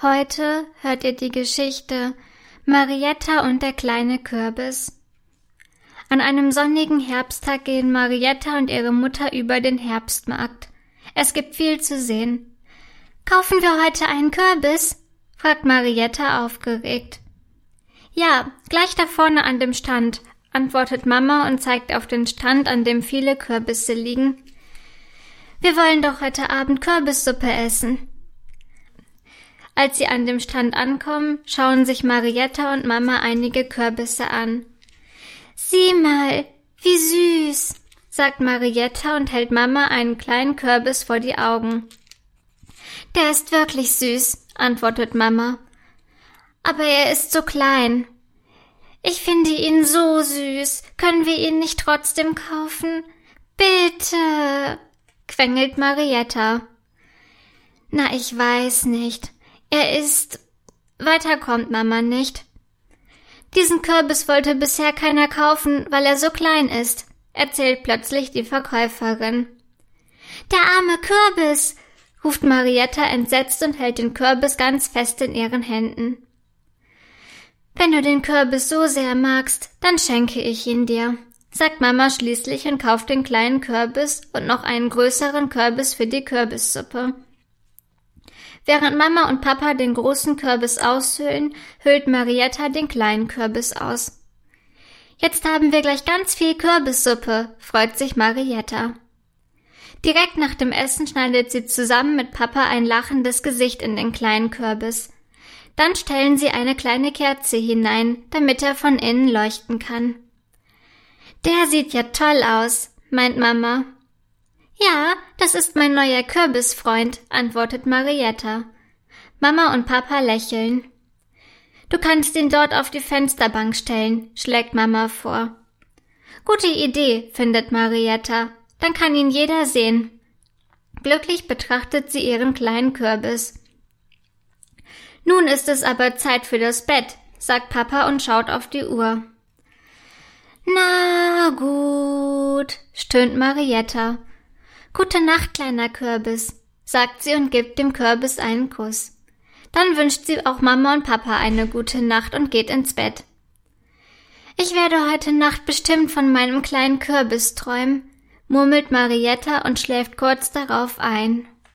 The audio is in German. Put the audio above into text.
Heute hört ihr die Geschichte Marietta und der kleine Kürbis. An einem sonnigen Herbsttag gehen Marietta und ihre Mutter über den Herbstmarkt. Es gibt viel zu sehen. Kaufen wir heute einen Kürbis? fragt Marietta aufgeregt. Ja, gleich da vorne an dem Stand, antwortet Mama und zeigt auf den Stand, an dem viele Kürbisse liegen. Wir wollen doch heute Abend Kürbissuppe essen. Als sie an dem Stand ankommen, schauen sich Marietta und Mama einige Kürbisse an. Sieh mal, wie süß, sagt Marietta und hält Mama einen kleinen Kürbis vor die Augen. Der ist wirklich süß, antwortet Mama. Aber er ist so klein. Ich finde ihn so süß. Können wir ihn nicht trotzdem kaufen? Bitte, quengelt Marietta. Na, ich weiß nicht. Er ist. Weiter kommt Mama nicht. Diesen Kürbis wollte bisher keiner kaufen, weil er so klein ist, erzählt plötzlich die Verkäuferin. Der arme Kürbis, ruft Marietta entsetzt und hält den Kürbis ganz fest in ihren Händen. Wenn du den Kürbis so sehr magst, dann schenke ich ihn dir, sagt Mama schließlich und kauft den kleinen Kürbis und noch einen größeren Kürbis für die Kürbissuppe. Während Mama und Papa den großen Kürbis aushöhlen, hüllt Marietta den kleinen Kürbis aus. Jetzt haben wir gleich ganz viel Kürbissuppe, freut sich Marietta. Direkt nach dem Essen schneidet sie zusammen mit Papa ein lachendes Gesicht in den kleinen Kürbis. Dann stellen sie eine kleine Kerze hinein, damit er von innen leuchten kann. Der sieht ja toll aus, meint Mama. Ja, das ist mein neuer Kürbisfreund, antwortet Marietta. Mama und Papa lächeln. Du kannst ihn dort auf die Fensterbank stellen, schlägt Mama vor. Gute Idee, findet Marietta. Dann kann ihn jeder sehen. Glücklich betrachtet sie ihren kleinen Kürbis. Nun ist es aber Zeit für das Bett, sagt Papa und schaut auf die Uhr. Na gut, stöhnt Marietta. Gute Nacht, kleiner Kürbis, sagt sie und gibt dem Kürbis einen Kuss. Dann wünscht sie auch Mama und Papa eine gute Nacht und geht ins Bett. Ich werde heute Nacht bestimmt von meinem kleinen Kürbis träumen, murmelt Marietta und schläft kurz darauf ein.